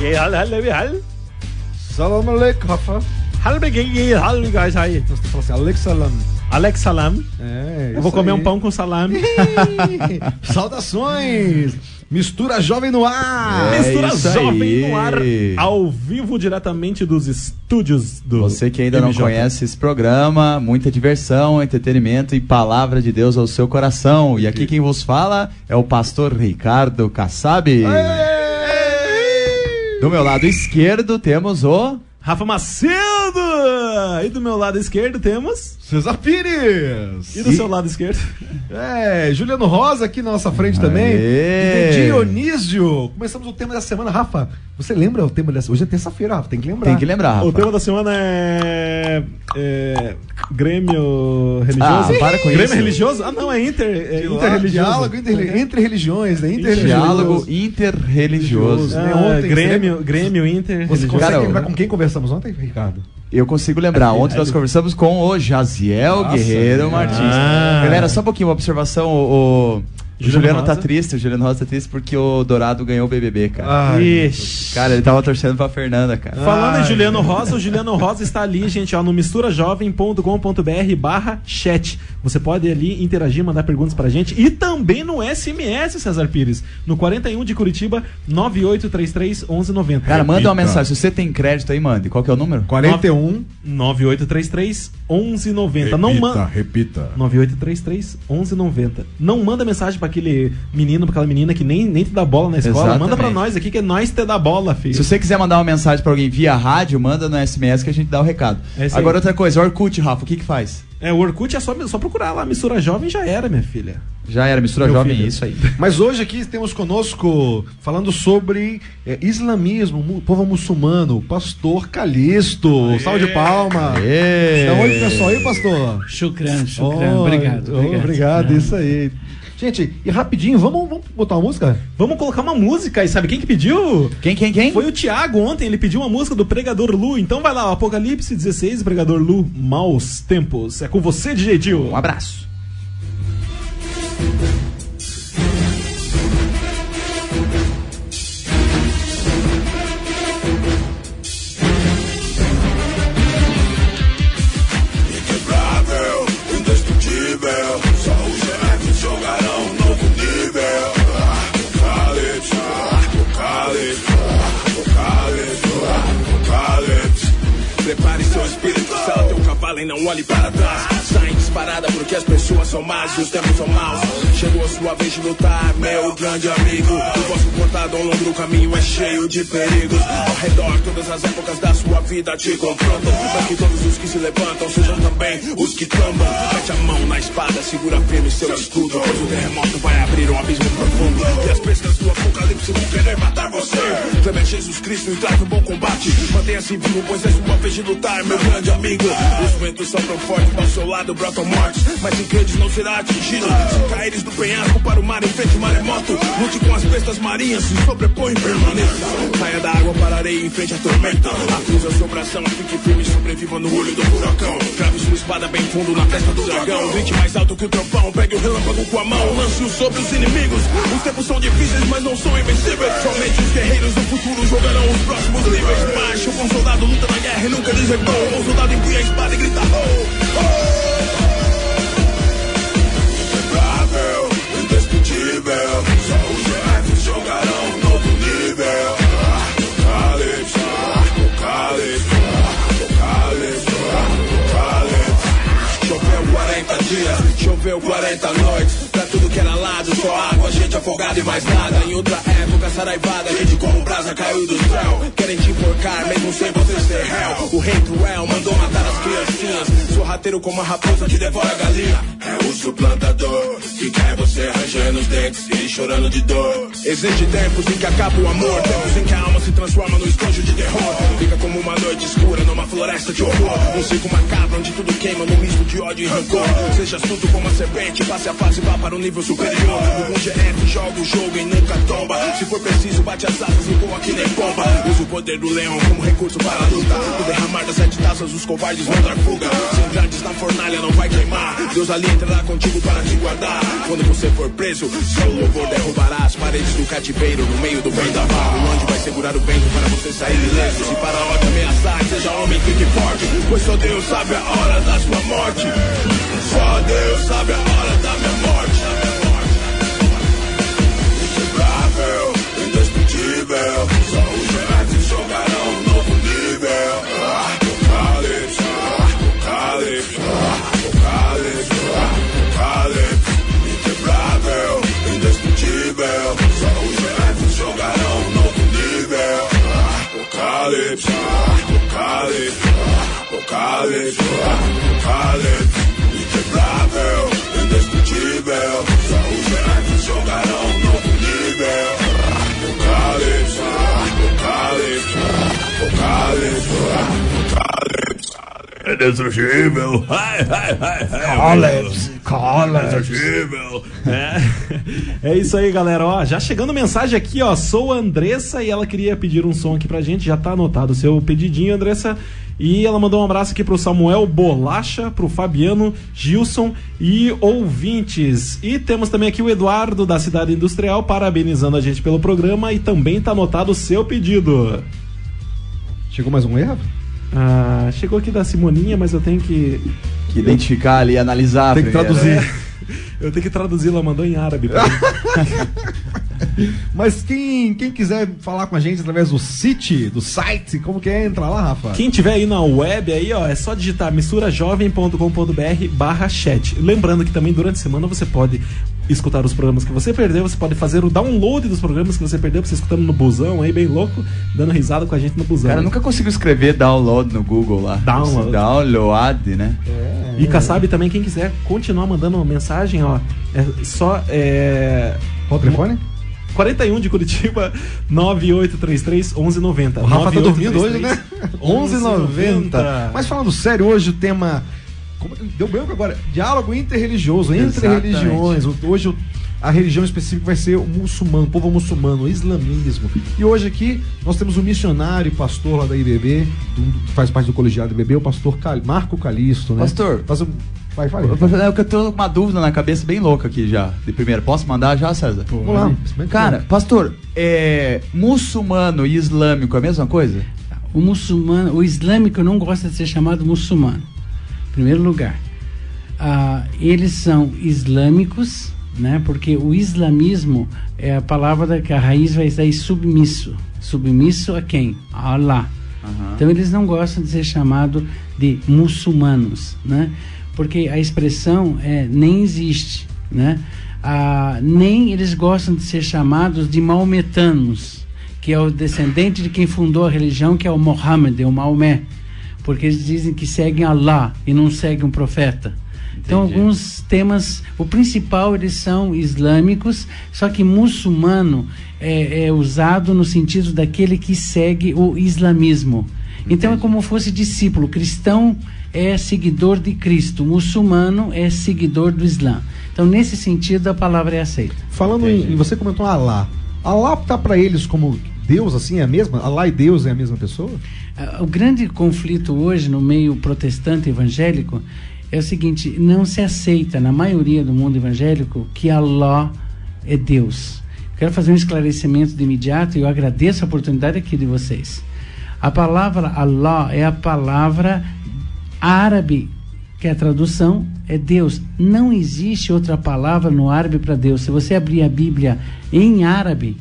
Halbegay, hal, hal, hal. Salam aleikum, Rafa. Hal, guys, aí. Você fala assim, Alex Salam. Alex Salam. É, Eu vou comer um pão com salame. Saudações! Mistura Jovem no ar! É Mistura Jovem aí. no ar, ao vivo, diretamente dos estúdios do. Você que ainda não MJ. conhece esse programa, muita diversão, entretenimento e palavra de Deus ao seu coração. E aqui quem vos fala é o pastor Ricardo Kassab. Do meu lado esquerdo temos o. Rafa Macedo! E do meu lado esquerdo temos. Cesar Pires! E do seu lado esquerdo? É, Juliano Rosa aqui na nossa frente também. Aê. E de Dionísio. Começamos o tema da semana. Rafa, você lembra o tema dessa Hoje é terça-feira, Rafa, tem que lembrar. Tem que lembrar, Rafa. O tema da semana é. é Grêmio Ah, religioso? para com Grêmio isso. religioso? Ah, não, é inter, é Diálogo, interreligioso. diálogo inter, entre religiões, né? Interreligioso. Diálogo interreligioso. né? Ah, Ontem, Grêmio, Grêmio Inter. Você consegue Cara, lembrar com quem conversamos ontem, Ricardo? Eu consigo lembrar. Ontem nós conversamos com o Jaziel Nossa, Guerreiro? Martins. Ah. Galera, só um pouquinho, uma observação. O, o Juliano Juliano tá triste, o Juliano Rosa tá triste porque o Dourado ganhou o BBB, cara. Ai, Ixi. Cara, ele tava torcendo pra Fernanda, cara. Falando em Juliano Rosa, o Juliano Rosa está ali, gente, ó, no misturajovem.com.br barra chat. Você pode ali interagir, mandar perguntas pra gente. E também no SMS, César Pires. No 41 de Curitiba, 9833 1190. Cara, manda uma Repita. mensagem. Se você tem crédito aí, mande. Qual que é o número? 41. 9833 1190. Não manda. repita. 9833 1190. Não manda mensagem pra aquele menino, pra aquela menina que nem, nem te dá bola na escola. Exatamente. Manda pra nós aqui que é nós te dá bola, filho. Se você quiser mandar uma mensagem pra alguém via rádio, manda no SMS que a gente dá o recado. É. Agora outra coisa, Orkut, Rafa, o que que faz? É, o Orkut é só, só procurar lá. Mistura Jovem já era, minha filha. Já era, mistura Meu jovem, filho. isso aí. Mas hoje aqui temos conosco, falando sobre é, islamismo, mu- povo muçulmano, o pastor Calixto. Salve de palma. Aê. Então, oi, pessoal. aí, pastor? Chucran, chucran. Oh, obrigado, oh, obrigado. obrigado, isso aí. Gente, e rapidinho, vamos, vamos botar uma música? Vamos colocar uma música. E sabe quem que pediu? Quem, quem, quem? Foi o Thiago ontem, ele pediu uma música do Pregador Lu. Então vai lá, Apocalipse 16, Pregador Lu, Maus Tempos. É com você, DJ Dil. Um abraço. Prepare seu espírito, sela teu cavalo e não olhe para trás. Saem disparada porque as pessoas são más e os tempos são maus. Chegou a sua vez de lutar, meu grande amigo. O vosso portado ao longo do caminho é cheio de perigos. Ao redor, todas as épocas da sua vida te confrontam. Mas que todos os que se levantam sejam também os que tombam. Mete a mão na espada, segura firme seu escudo. Pois o terremoto vai abrir um abismo profundo. E as bestas do apocalipse vão querer matar você. Clame a Jesus Cristo e trate um bom combate. Mantenha-se vivo, pois é sua vez de lutar, meu grande amigo. Os ventos sopram forte ao seu lado, brotam mortes. Mas em credes não será atingido. Se caíres do penhasco para o mar, enfrente o maremoto. Lute com as bestas marinhas, se sobrepõe permaneça. Saia da água para a areia e enfrente a tormenta. Acusa a sobração, fique firme sobreviva no olho do furacão. Crave sua espada bem fundo na testa do dragão. Grite mais alto que o trovão, pegue o relâmpago com a mão, lance-o sobre os inimigos. Os tempos são difíceis, mas não são invencíveis. Somente os guerreiros do futuro jogarão os próximos níveis. Marcha, o bom soldado luta na guerra e nunca. O bom soldado empunha a espada e grita oh, oh. Inquebrável, indestrutível. Só os gerados jogarão um novo nível. Apocalipse, apocalipse, apocalipse, apocalipse. Choveu 40 dias, choveu 40 noites. Pra tudo que era lado, só água, gente afogada e mais nada. Em outra época, saraivada, gente como brasa caiu do céu. Querem te enforcar, mesmo sem você ser réu. O rei cruel mandou matar as criancinhas. Sorrateiro como a raposa que devora a galinha. É o suplantador que quer você rangendo os dentes e chorando de dor. Existe tempos em que acaba o amor, tempos em que a alma se transforma no esconjo de terror. Fica como uma noite escura numa floresta de horror. Um ciclo macabro onde tudo queima num misto de ódio e rancor. Seja astuto como a serpente, passe a fase, vá para o nível superior. O GF joga o jogo e nunca tomba. Se for preciso, bate as asas e voa que nem pomba. Usa o poder do leão como recurso para a luta. No derramar das sete taças, os covardes vão dar fuga. Se entrares na fornalha, não vai queimar. Deus ali entrará contigo para te guardar. Quando você for preso, Seu louvor derrubará as paredes do cativeiro no meio do vendaval. O anjo vai segurar o vento para você sair ileso. Se para a hora ameaçar, seja homem, fique forte. Pois só Deus sabe a hora da sua morte. Só Deus sabe a hora da apocalipse, apocalipse. Inquebrável, indestrutível. Só os destrutível. Ai, ai, ai, ai. Destrutível. É, é isso aí, galera. Ó, já chegando mensagem aqui, ó. Sou a Andressa e ela queria pedir um som aqui pra gente. Já tá anotado o seu pedidinho, Andressa. E ela mandou um abraço aqui pro Samuel Bolacha, pro Fabiano Gilson e ouvintes. E temos também aqui o Eduardo da Cidade Industrial parabenizando a gente pelo programa e também tá anotado o seu pedido. Chegou mais um erro? Ah, chegou aqui da Simoninha, mas eu tenho que. Que identificar ali, analisar. Tem que primeiro. traduzir. Eu tenho que traduzir, ela mandou em árabe. Mas quem, quem quiser falar com a gente através do site, do site, como que é? Entra lá, Rafa. Quem tiver aí na web aí, ó, é só digitar misturajovem.com.br barra chat. Lembrando que também durante a semana você pode escutar os programas que você perdeu, você pode fazer o download dos programas que você perdeu, pra você escutando no busão aí, bem louco, dando risada com a gente no busão. Cara, eu nunca consigo escrever download no Google lá. Download. Download, né? E Kassab também, quem quiser continuar mandando uma mensagem, ó, é só é, Qual o telefone? 41 de Curitiba 9833 1190. O Rafa tá dormindo hoje, 9833 né? 11,90. Mas falando sério, hoje o tema. como- deu branco agora. Diálogo interreligioso, entre Exatamente. religiões. Hoje o- a religião específica vai ser o muçulmano, o povo muçulmano, o islamismo. E hoje aqui nós temos um missionário e pastor lá da IBB, do- que faz parte do colegiado IBB, o pastor Cal- Marco Calisto, né? Pastor. Faz um- Vai, vai. É que eu tô com uma dúvida na cabeça bem louca aqui já. De primeiro, posso mandar já, César? Vamos lá. Cara, pastor, é, muçulmano e islâmico é a mesma coisa? O muçulmano, o islâmico não gosta de ser chamado muçulmano. Em primeiro lugar, Ah, eles são islâmicos, né? Porque o islamismo é a palavra da que a raiz vai sair submisso. Submisso a quem? A Allah. Então eles não gostam de ser chamado de muçulmanos, né? Porque a expressão é nem existe, né? Ah, nem eles gostam de ser chamados de maometanos, que é o descendente de quem fundou a religião, que é o Mohammed, o Maomé, porque eles dizem que seguem Allah e não seguem um profeta. Então Entendi. alguns temas, o principal eles são islâmicos, só que muçulmano é, é usado no sentido daquele que segue o islamismo. Então é como fosse discípulo. Cristão é seguidor de Cristo, muçulmano é seguidor do Islã. Então nesse sentido a palavra é aceita. Falando em, em- Você comentou Alá. Alá tá pra eles como Deus, assim, é a mesma? Alá e Deus é a mesma pessoa? Ah, O grande conflito hoje no meio protestante evangélico é o seguinte: não se aceita na maioria do mundo evangélico que Allah é Deus. Quero fazer um esclarecimento de imediato e eu agradeço a oportunidade aqui de vocês. A palavra Allah é a palavra árabe, que a tradução é Deus. Não existe outra palavra no árabe para Deus. Se você abrir a Bíblia em árabe,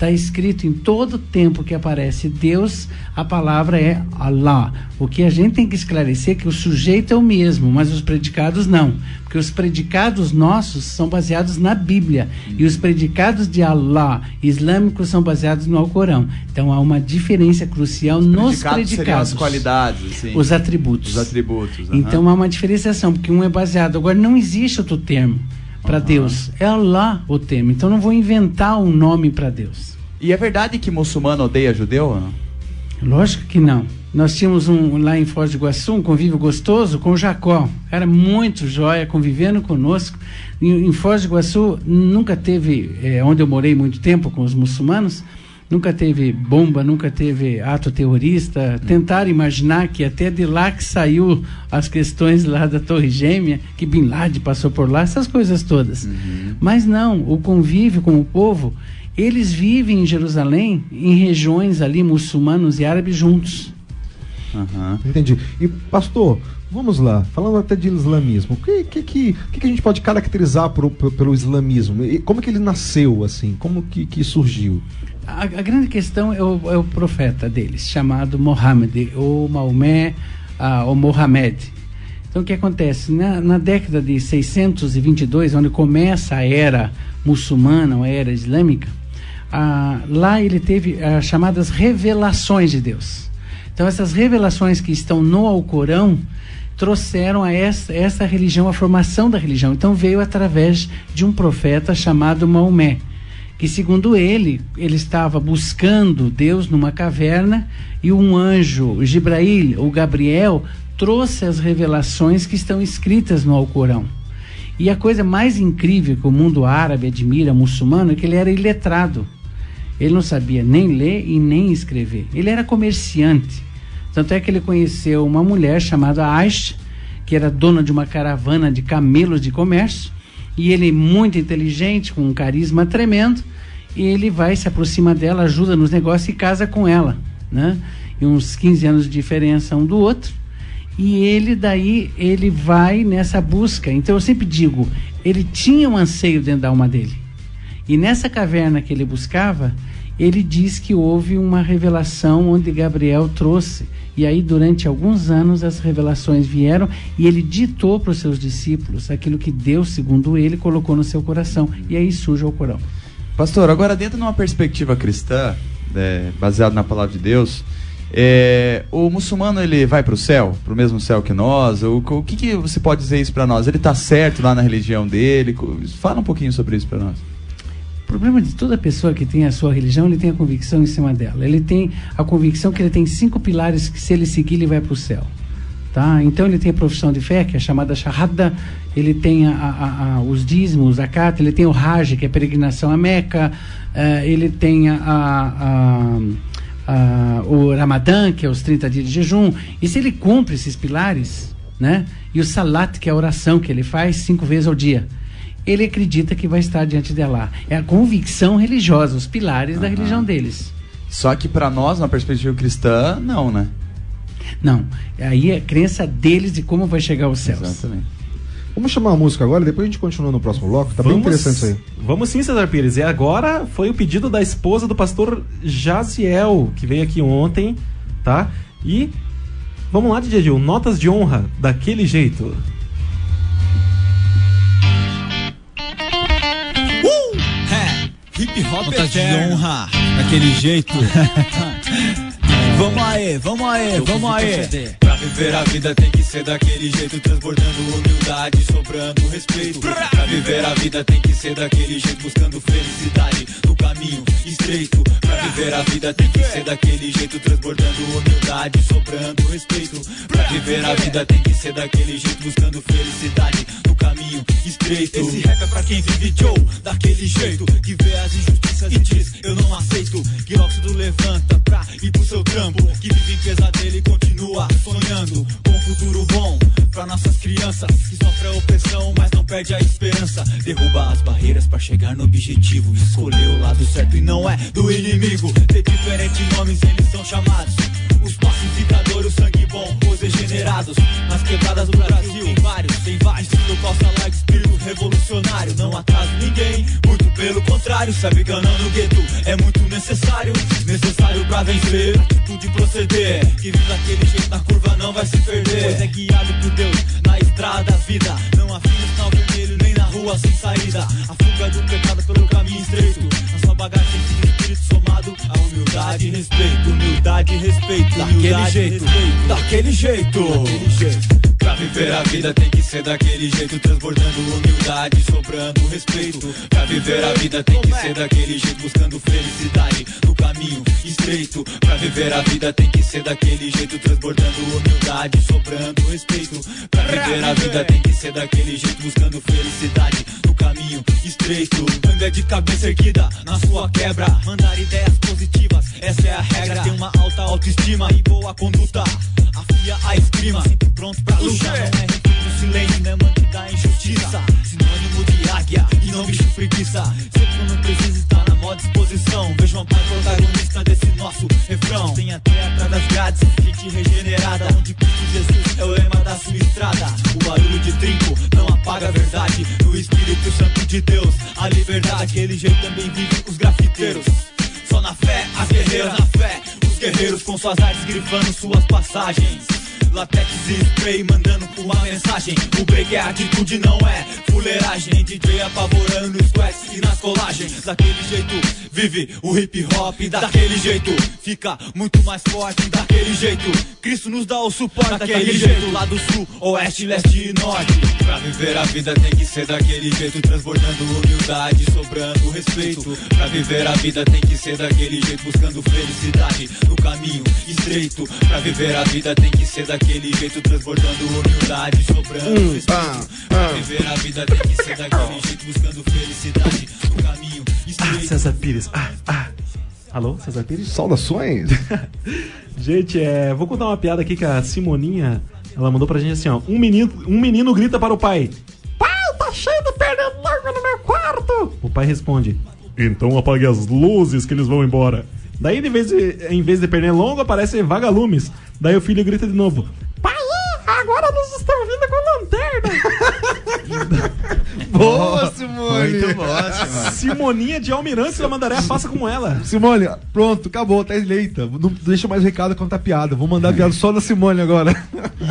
está escrito em todo tempo que aparece Deus, a palavra é Allah. O que a gente tem que esclarecer é que o sujeito é o mesmo, mas os predicados não. Porque os predicados nossos são baseados na Bíblia. E os predicados de Allah islâmicos são baseados no Alcorão. Então há uma diferença crucial nos Predicados seriam predicados. as qualidades, assim. Os atributos. Os atributos. aham. Então há uma diferenciação, porque um é baseado. Agora não existe outro termo para Deus. É Allah o termo. Então não vou inventar um nome para Deus. E é verdade que muçulmano odeia judeu? Lógico que não. Nós tínhamos um lá em Foz do Iguaçu, um convívio gostoso com o Jacó. Era muito jóia, convivendo conosco. Em, em Foz do Iguaçu nunca teve, eh, onde eu morei muito tempo com os muçulmanos, nunca teve bomba, nunca teve ato terrorista. Tentaram imaginar que até de lá que saiu as questões lá da Torre Gêmea, que Bin Laden passou por lá, essas coisas todas. Mas não, o convívio com o povo, eles vivem em Jerusalém, em regiões ali muçulmanos e árabes juntos. Aham. Entendi. E, pastor, vamos lá, falando até de islamismo, o que, que, que, que que a gente pode caracterizar pro- pro- pelo islamismo? E como que ele nasceu, assim? Como que, que surgiu? A, a grande questão é o, é o profeta deles, chamado Mohammed, ou Maomé, ah, ou Mohamed. Então, o que acontece? Na, na década de 622, onde começa a era muçulmana, ou a era islâmica, ah, lá ele teve as chamadas revelações de Deus. Então, essas revelações que estão no Alcorão trouxeram a essa, essa religião, a formação da religião. Então, veio através de um profeta chamado Maomé que segundo ele, ele estava buscando Deus numa caverna e um anjo, Gibrail, ou Gabriel, trouxe as revelações que estão escritas no Alcorão. E a coisa mais incrível que o mundo árabe admira, muçulmano, é que ele era iletrado. Ele não sabia nem ler e nem escrever. Ele era comerciante. Tanto é que ele conheceu uma mulher chamada Aisha, que era dona de uma caravana de camelos de comércio, e ele muito inteligente, com um carisma tremendo, e ele vai, se aproxima dela, ajuda nos negócios e casa com ela, né? E uns 15 anos de diferença um do outro. E ele daí, ele vai nessa busca. Então eu sempre digo, ele tinha um anseio dentro da alma dele. E nessa caverna que ele buscava, ele diz que houve uma revelação onde Gabriel trouxe. E aí, durante alguns anos, as revelações vieram e ele ditou para os seus discípulos aquilo que Deus, segundo ele, colocou no seu coração. E aí surge o Corão. Pastor, agora dentro de uma perspectiva cristã, é, baseado na palavra de Deus, é, o muçulmano ele vai para o céu, para o mesmo céu que nós? O, o que, que você pode dizer isso para nós? Ele está certo lá na religião dele? Fala um pouquinho sobre isso para nós. O problema de toda pessoa que tem a sua religião, ele tem a convicção em cima dela. Ele tem a convicção que ele tem cinco pilares que se ele seguir, ele vai para o céu. Tá? Então ele tem a profissão de fé, que é chamada Shahada, ele tem a- a- a- os dízimos, a carta, ele tem o Hajj, que é a peregrinação a Meca, eh, ele tem o Ramadã, que é os 30 dias de jejum. E se ele cumpre esses pilares, né? e o Salat, que é a oração que ele faz cinco vezes ao dia, ele acredita que vai estar diante de Allah. É a convicção religiosa, os pilares da Aham. religião deles. Só que para nós, na perspectiva cristã, não, né? Não, aí é a crença deles de como vai chegar aos céus. Exatamente. Vamos chamar a música agora, depois a gente continua no próximo bloco. Tá bem interessante isso aí. Vamos sim, Cesar Pires. E agora foi o pedido da esposa do pastor Jaziel, que veio aqui ontem, tá? E vamos lá, DJ Gil, notas de honra daquele jeito. Hip hop Vontade de honra. Daquele jeito. vamos aí, vamos aí, vamos aí. Pra viver a vida tem que ser daquele jeito, transbordando humildade, sobrando respeito. Pra viver a vida tem que ser daquele jeito, buscando felicidade caminho estreito. Pra viver a vida tem que ser daquele jeito, transbordando humildade, sobrando respeito. Pra viver a vida tem que ser daquele jeito, buscando felicidade no caminho estreito. Esse rap é pra quem vive Joe, daquele jeito, que vê as injustiças e diz: Eu não aceito. Que óxido levanta pra ir pro seu trampo, que vive em pesadelo e continua sonhando com um futuro bom pra nossas crianças que sofrem opressão, mas não perde a esperança. Derruba as barreiras pra chegar no objetivo, escolher o lado certo e não é do inimigo. Ter diferentes nomes, eles são chamados. Os pacificadores, o sangue bom, os degenerados. Nas quebradas do Brasil, vários, tem vários. Estilo calça larga, espírito revolucionário. Não atraso ninguém, muito pelo contrário. Sabe ganhando no gueto é muito necessário. Necessário pra vencer, atitude proceder. Que vive daquele jeito na curva não vai se perder. Pois é guiado por Deus na estrada da vida. Não afina o vermelho rua sem saída. A fuga do pecado pelo caminho estreito. Na sua bagagem o espírito somado a humildade e respeito. Humildade e respeito. Daquele jeito, daquele jeito. Daquele jeito. Viver a vida tem que ser daquele jeito, transbordando humildade, sobrando respeito. Pra viver a vida tem que ser daquele jeito, buscando felicidade no caminho estreito. Pra viver a vida tem que ser daquele jeito, transbordando humildade, sobrando respeito. Pra viver a vida tem que ser daquele jeito, buscando felicidade no caminho estreito. Anda de cabeça erguida na sua quebra, mandar ideias positivas a regra. Tem uma alta autoestima e boa conduta. Afia a esgrima, sempre pronto pra luta. Não é refém do silêncio, né, mano, da injustiça. Sinônimo de águia e não bicho preguiça. Sempre quando precisa estar na maior disposição. Vejo uma pai protagonista desse nosso refrão. Tem até atrás das grades, gente regenerada. Onde Cristo Jesus é o lema da sua estrada. O barulho de trinco não apaga a verdade. No Espírito Santo de Deus, a liberdade. Daquele jeito também vivem os grafiteiros. Só na fé, as guerreiras na fé. Os guerreiros com suas artes grifando suas passagens. Latex e spray mandando uma mensagem. O break é atitude, não é fuleiragem. DJ apavorando nos sweats e nas colagens. Daquele jeito vive o hip hop. Daquele jeito fica muito mais forte. Daquele jeito Cristo nos dá o suporte. Daquele jeito lá do sul, oeste, leste e norte. Pra viver a vida tem que ser daquele jeito. Transbordando humildade, sobrando respeito. Pra viver a vida tem que ser daquele jeito. Buscando felicidade no caminho estreito. Pra viver a vida tem que ser daquele jeito. Transbordando humildade, sobrando respeito. Pra viver a vida tem que ser daquele jeito. Buscando felicidade no caminho Ah. César Pires. Ah, ah. Alô, César Pires? Saudações. Gente, é, vou contar uma piada aqui que a Simoninha, ela mandou pra gente assim, ó. Um menino, um menino grita para o pai. Pai, tá cheio de pernilongo no meu quarto. O pai responde. Então apague as luzes que eles vão embora. Daí, em vez de, em vez de pernilongo, aparece vagalumes. Daí o filho grita de novo. Pai, agora eles estão vindo com lanterna. Boa, Simone. Muito bom, Simone. Simoninha de Almirante da Mandaré, faça com ela. Simone, pronto, acabou, tá eleita. Não deixa mais recado contar piada. Vou mandar piada só da Simone agora.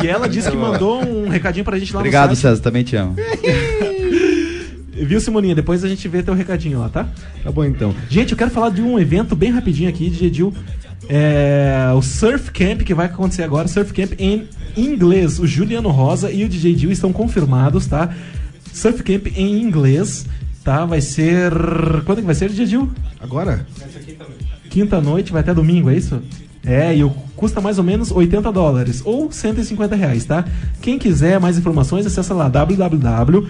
E ela disse que mandou um recadinho pra gente lá Obrigado, no site. César, também te amo. Viu, Simoninha? Depois a gente vê teu recadinho lá, tá? Tá bom então. Gente, eu quero falar de um evento bem rapidinho aqui de Edil. É, o Surf Camp que vai acontecer agora, Surf Camp em inglês. O Juliano Rosa e o DJ Dil estão confirmados, tá? Surf Camp em inglês, tá? Vai ser. Quando é que vai ser, DJ Dil? Agora? Quinta noite, vai até domingo, é isso? É, e custa mais ou menos 80 dólares ou 150 reais, tá? Quem quiser mais informações, acessa lá www.surfcamp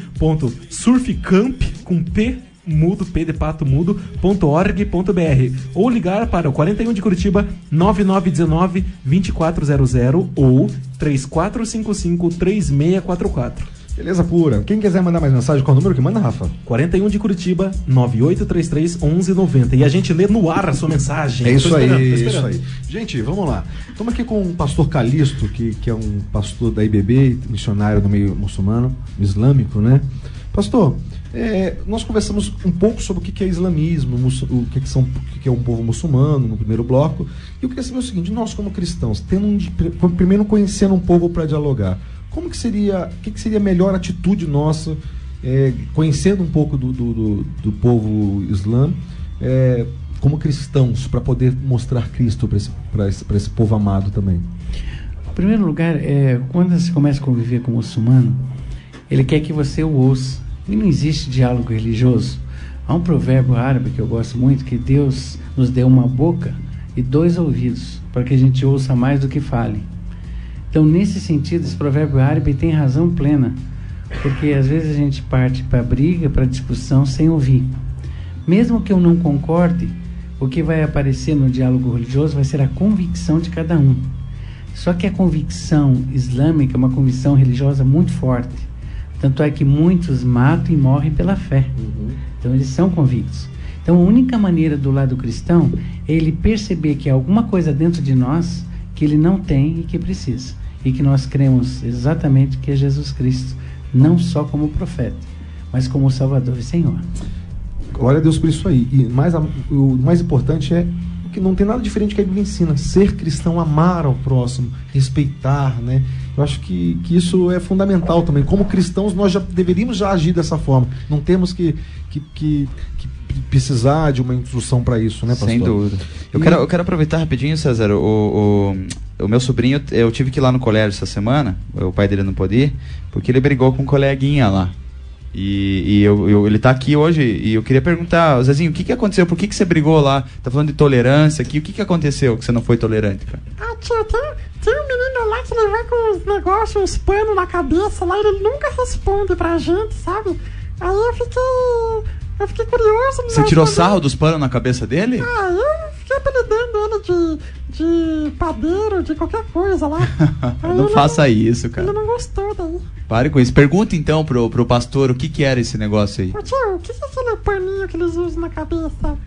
com P mudo, P de pato mudo.org.br ou ligar para o 41 de Curitiba 9919 2400 ou 3455 3644. Beleza pura. Quem quiser mandar mais mensagem, qual o número que manda, Rafa? 41 de Curitiba 9833 1190 e a gente lê no ar a sua mensagem. É isso aí, esperando. isso aí. Gente, vamos lá. Estamos aqui com o pastor Calixto, que, que é um pastor da IBB, missionário no meio muçulmano, islâmico, né? Pastor, é, nós conversamos um pouco sobre o que é islamismo, o que, são, o que é um povo muçulmano no primeiro bloco. E eu queria saber o seguinte: nós, como cristãos, tendo um, primeiro conhecendo um povo para dialogar, como que seria, que, que seria a melhor atitude nossa, é, conhecendo um pouco do, do, do- do povo islã, é, como cristãos, para poder mostrar Cristo para esse, esse, esse povo amado também? Em primeiro lugar, é, quando você começa a conviver com o muçulmano, ele quer que você o ouça. E não existe diálogo religioso. Há um provérbio árabe que eu gosto muito, que Deus nos deu uma boca e dois ouvidos, para que a gente ouça mais do que fale. Então, nesse sentido, esse provérbio árabe tem razão plena, porque às vezes a gente parte para briga, para discussão sem ouvir. Mesmo que eu não concorde, o que vai aparecer no diálogo religioso vai ser a convicção de cada um. Só que a convicção islâmica é uma convicção religiosa muito forte. Tanto é que muitos matam e morrem pela fé. Então eles são convictos. Então a única maneira do lado cristão é ele perceber que há alguma coisa dentro de nós que ele não tem e que precisa. E que nós cremos exatamente que é Jesus Cristo, não só como profeta, mas como Salvador e Senhor. Glória a Deus por isso aí. E mais, o mais importante é que não tem nada diferente que a Bíblia ensina. Ser cristão, amar ao próximo, respeitar, né? Eu acho que, que isso é fundamental também. Como cristãos, nós já deveríamos já agir dessa forma. Não temos que, que, que- que precisar de uma instrução para isso, né, pastor? Sem dúvida. Eu, E- quero, eu quero aproveitar rapidinho, César. O, o, o meu sobrinho, eu tive que ir lá no colégio essa semana. O pai dele não pôde ir, porque ele brigou com um coleguinha lá. E, e eu, eu- ele tá aqui hoje e eu queria perguntar, Zezinho, o que, que aconteceu? Por que, que você brigou lá? Tá falando de tolerância aqui. O que, que aconteceu que você não foi tolerante, cara? Ah, tia, tem, tem um menino lá que ele vai com os negócios, uns panos na cabeça lá, e ele nunca responde pra gente, sabe? Aí eu fiquei. Eu fiquei curioso. Você tirou sarro dos panos na cabeça dele? Ah, eu fiquei apelidando ele de, de padeiro, de qualquer coisa lá. Não faça isso, cara. Ele não gostou daí. Pare com isso. Pergunta então pro, pro pastor o que que era esse negócio aí. Ô tio, o que que é aquele paninho que eles usam na cabeça?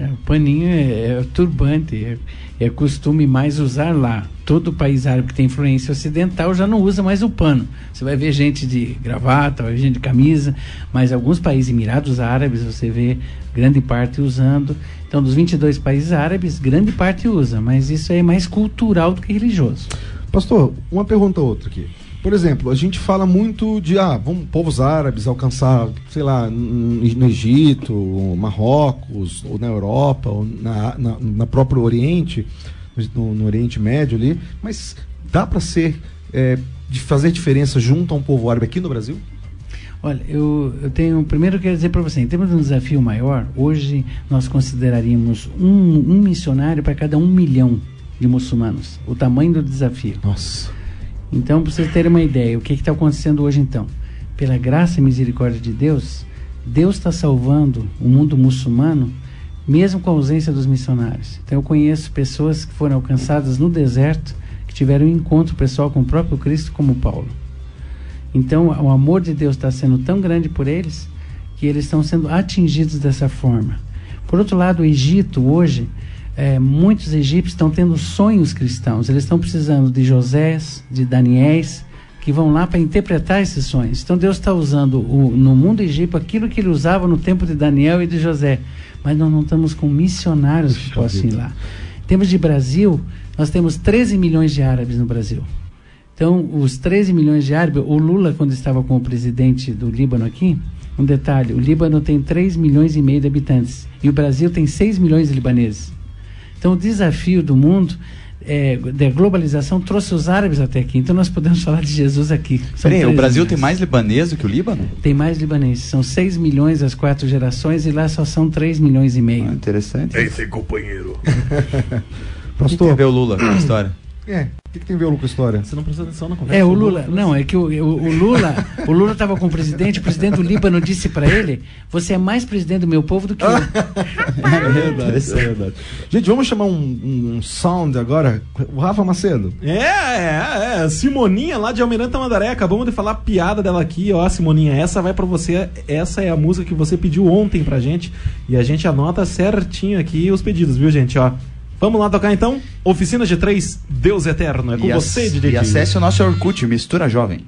É, o paninho é, é turbante, é, é costume mais usar lá. Todo país árabe que tem influência ocidental já não usa mais o pano. Você vai ver gente de gravata, vai ver gente de camisa, mas alguns países, Emirados Árabes, você vê grande parte usando. Então, dos 22 países árabes, grande parte usa, mas isso é mais cultural do que religioso. Pastor, uma pergunta outra aqui. Por exemplo, a gente fala muito de ah, vamos, povos árabes alcançar, sei lá, no Egito, Marrocos, ou na Europa, ou na, na, na próprio Oriente, no, no Oriente Médio ali, mas dá para ser, é, de fazer diferença junto a um povo árabe aqui no Brasil? Olha, eu, eu tenho. Primeiro eu quero dizer para você, em termos de um desafio maior, hoje nós consideraríamos um, um missionário para cada um milhão de muçulmanos. O tamanho do desafio. Nossa. Então, para vocês terem uma ideia, o que está acontecendo hoje então? Pela graça e misericórdia de Deus, Deus está salvando o mundo muçulmano, mesmo com a ausência dos missionários. Então, eu conheço pessoas que foram alcançadas no deserto, que tiveram um encontro pessoal com o próprio Cristo, como Paulo. Então, o amor de Deus está sendo tão grande por eles que eles estão sendo atingidos dessa forma. Por outro lado, o Egito hoje, eh, muitos egípcios estão tendo sonhos cristãos. Eles estão precisando de Josés, de Daniéis, que vão lá para interpretar esses sonhos. Então Deus está usando o- no mundo egípcio aquilo que ele usava no tempo de Daniel e de José. Mas nós não estamos com missionários que possam ir lá. Em termos de Brasil, nós temos 13 milhões de árabes no Brasil. Então, os 13 milhões de árabes, o Lula, quando estava com o presidente do Líbano aqui, um detalhe: o Líbano tem 3 milhões e meio de habitantes e o Brasil tem 6 milhões de libaneses. Então, o desafio do mundo é, da globalização trouxe os árabes até aqui. Então, nós podemos falar de Jesus aqui. Peraí, o 13 Brasil milhões. tem mais libanês do que o Líbano? Tem mais libaneses. São 6 milhões as quatro gerações e lá só são 3 milhões e meio. Ah, interessante. Esse companheiro. Pastor, ver o Lula com a história? É, o que, que tem a ver com a história? Você não prestou atenção na conversa. É, o Lula, não, é que o, o, o Lula, o Lula estava com o presidente, o presidente do Líbano disse para ele: "Você é mais presidente do meu povo do que eu". É verdade, é verdade. Gente, vamos chamar um, um- um sound agora. O Rafa Macedo. É, é, é. Simoninha lá de Almirante Tamandaré. Acabamos de falar a piada dela aqui, ó. Simoninha, essa vai pra você. Essa é a música que você pediu ontem pra gente. E a gente anota certinho aqui os pedidos, viu, gente? Ó. Vamos lá tocar então? Oficina G3, Deus Eterno. É com E, você, DJ. e acesse o nosso Orkut, Mistura Jovem.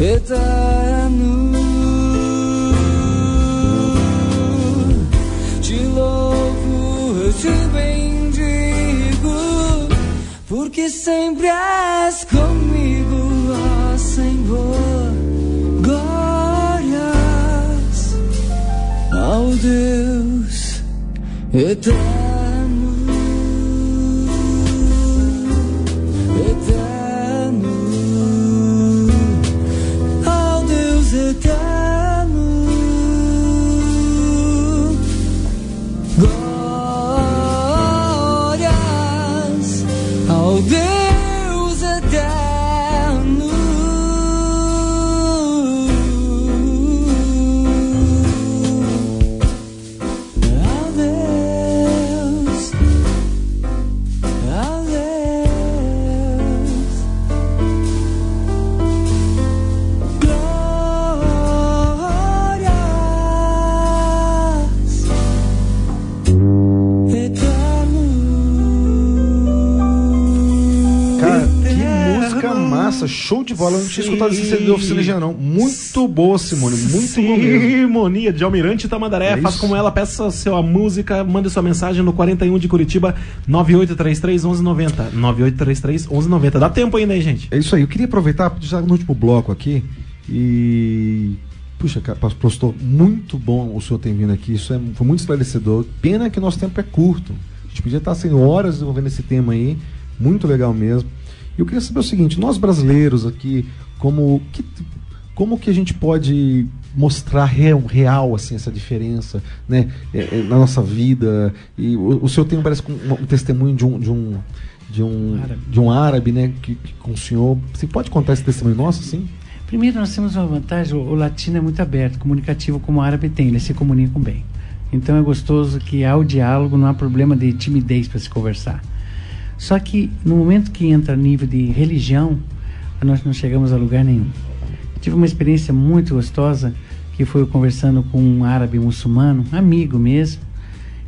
Eterno. Te louvo, eu te bendigo, porque sempre és comigo, ó Senhor. Glórias ao Deus eterno. Show de bola. Eu não tinha escutado esse CD da Oficina não. Muito boa, Simone, muito bom mesmo. Simonia, de Almirante Tamandaré. É Faça como ela, peça sua música, mande sua mensagem no 41 de Curitiba, 9833 1190. 9833 1190. Dá tempo ainda aí, gente. É isso aí. Eu queria aproveitar, já no último bloco aqui, e. Puxa, pastor, muito bom o senhor ter vindo aqui. Isso é, foi muito esclarecedor. Pena que nosso tempo é curto. A gente podia estar sendo horas desenvolvendo esse tema aí. Muito legal mesmo. Eu queria saber o seguinte: nós brasileiros aqui, como que, como que a gente pode mostrar real, real assim essa diferença, né, é, é, na nossa vida? E o, o senhor tem parece um, um testemunho de um de um de um Árabe. de um árabe, né, que, que com o senhor. Você pode contar esse testemunho nosso, assim? Primeiro, nós temos uma vantagem: o, o latino é muito aberto, comunicativo, como o árabe tem, eles se comunicam bem. Então é gostoso que há o diálogo, não há problema de timidez para se conversar. Só que no momento que entra nível de religião, nós não chegamos a lugar nenhum. Tive uma experiência muito gostosa que foi conversando com um árabe muçulmano, amigo mesmo,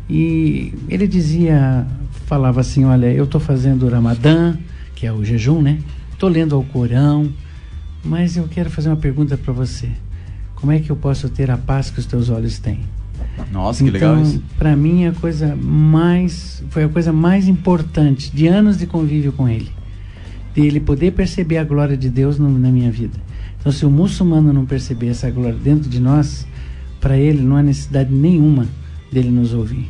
e ele dizia, falava assim, olha, eu estou fazendo o Ramadã, que é o jejum, né? Estou lendo o Corão, mas eu quero fazer uma pergunta para você. Como é que eu posso ter a paz que os teus olhos têm? Nossa, que legal isso. para Então, mim a coisa mais foi a coisa mais importante de anos de convívio com ele, de ele poder perceber a glória de Deus no- na minha vida. Então, se o muçulmano não perceber essa glória dentro de nós, para ele não há necessidade nenhuma dele nos ouvir.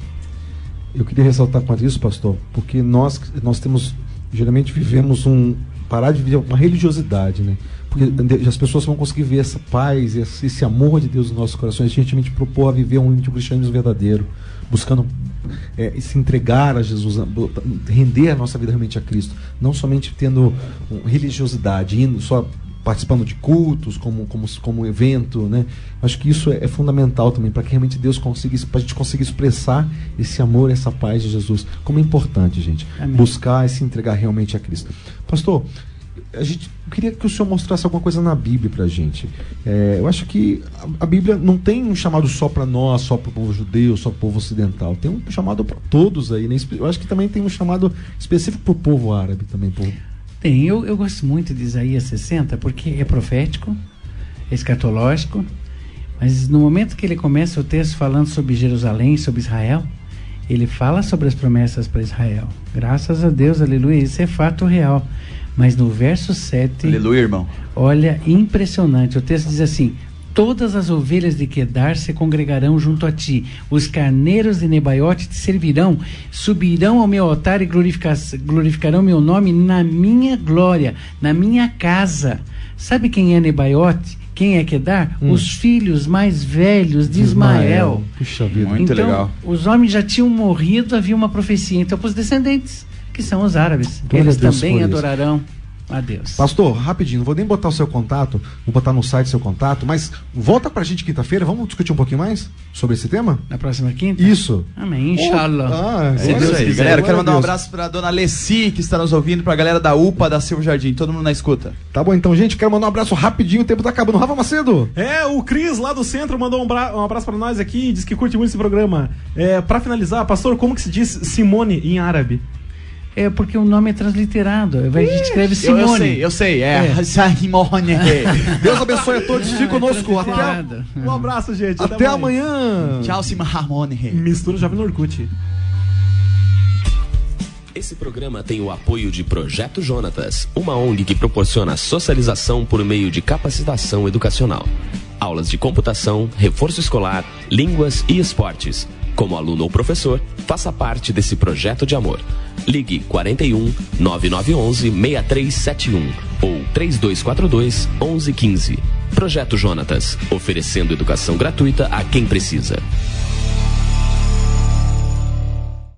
Eu queria ressaltar quanto isso, pastor, porque nós nós temos geralmente vivemos um parar de viver uma religiosidade, né? Porque as pessoas vão conseguir ver essa paz, esse, amor de Deus nos nossos corações. A gente realmente propor a viver um, um cristianismo verdadeiro, buscando é, se entregar a Jesus, render a nossa vida realmente a Cristo, não somente tendo religiosidade, indo só participando de cultos como como como evento, né? Acho que isso é, é fundamental também para que realmente Deus consiga para a gente conseguir expressar esse amor, essa paz de Jesus. Como é importante, gente, Amém. buscar e se entregar realmente a Cristo. Pastor, a gente queria que o senhor mostrasse alguma coisa na Bíblia pra gente. É, eu acho que a, a Bíblia não tem um chamado só para nós, só para o povo judeu, só para o povo ocidental. Tem um chamado para todos aí, né? Eu acho que também tem um chamado específico para o povo árabe também. Tem, eu, eu gosto muito de Isaías 60 porque é profético, é escatológico, mas no momento que ele começa o texto falando sobre Jerusalém, sobre Israel, ele fala sobre as promessas para Israel. Graças a Deus, aleluia, isso é fato real. Mas no verso 7, Aleluia, irmão. olha, impressionante. O texto diz assim: Todas as ovelhas de Quedar se congregarão junto a ti, os carneiros de Nebaiote te servirão, subirão ao meu altar e glorifica- glorificarão meu nome na minha glória, na minha casa. Sabe quem é Nebaiote? Quem é Quedar? Os filhos mais velhos de Ismael. Puxa vida. Muito então, legal. os homens já tinham morrido, havia uma profecia então para os descendentes, que são os árabes. Glória Eles Deus também adorarão a Deus. Pastor, rapidinho, não vou nem botar o seu contato, vou botar no site seu contato, mas volta pra gente quinta-feira, vamos discutir um pouquinho mais sobre esse tema? Na próxima quinta? Isso. Amém, inshallah. Ah, É glória isso a aí, Deus. galera. Glória Quero mandar um Deus. abraço pra dona Leci, que está nos ouvindo, pra galera da UPA, da Silva Jardim, todo mundo na escuta. Tá bom, então, gente, quero mandar um abraço rapidinho, o tempo tá acabando. Rafa Macedo. É, o Cris lá do centro mandou um, bra- um abraço pra nós aqui diz que curte muito esse programa. É, pra finalizar, pastor, como que se diz Simone em árabe? É porque o nome é transliterado. A gente escreve Eu, Simone. eu sei, eu sei. É, É. Simone. Deus abençoe a todos. Fique conosco. Até, Transliterado. Um abraço, gente. até amanhã. Tchau, Simone. Mistura Jovem no Orkut. Esse programa tem o apoio de Projeto Jonatas, uma ONG que proporciona socialização por meio de capacitação educacional. Aulas de computação, reforço escolar, línguas e esportes. Como aluno ou professor, faça parte desse projeto de amor. Ligue 41 9911 6371 ou 3242 1115. Projeto Jonatas, oferecendo educação gratuita a quem precisa.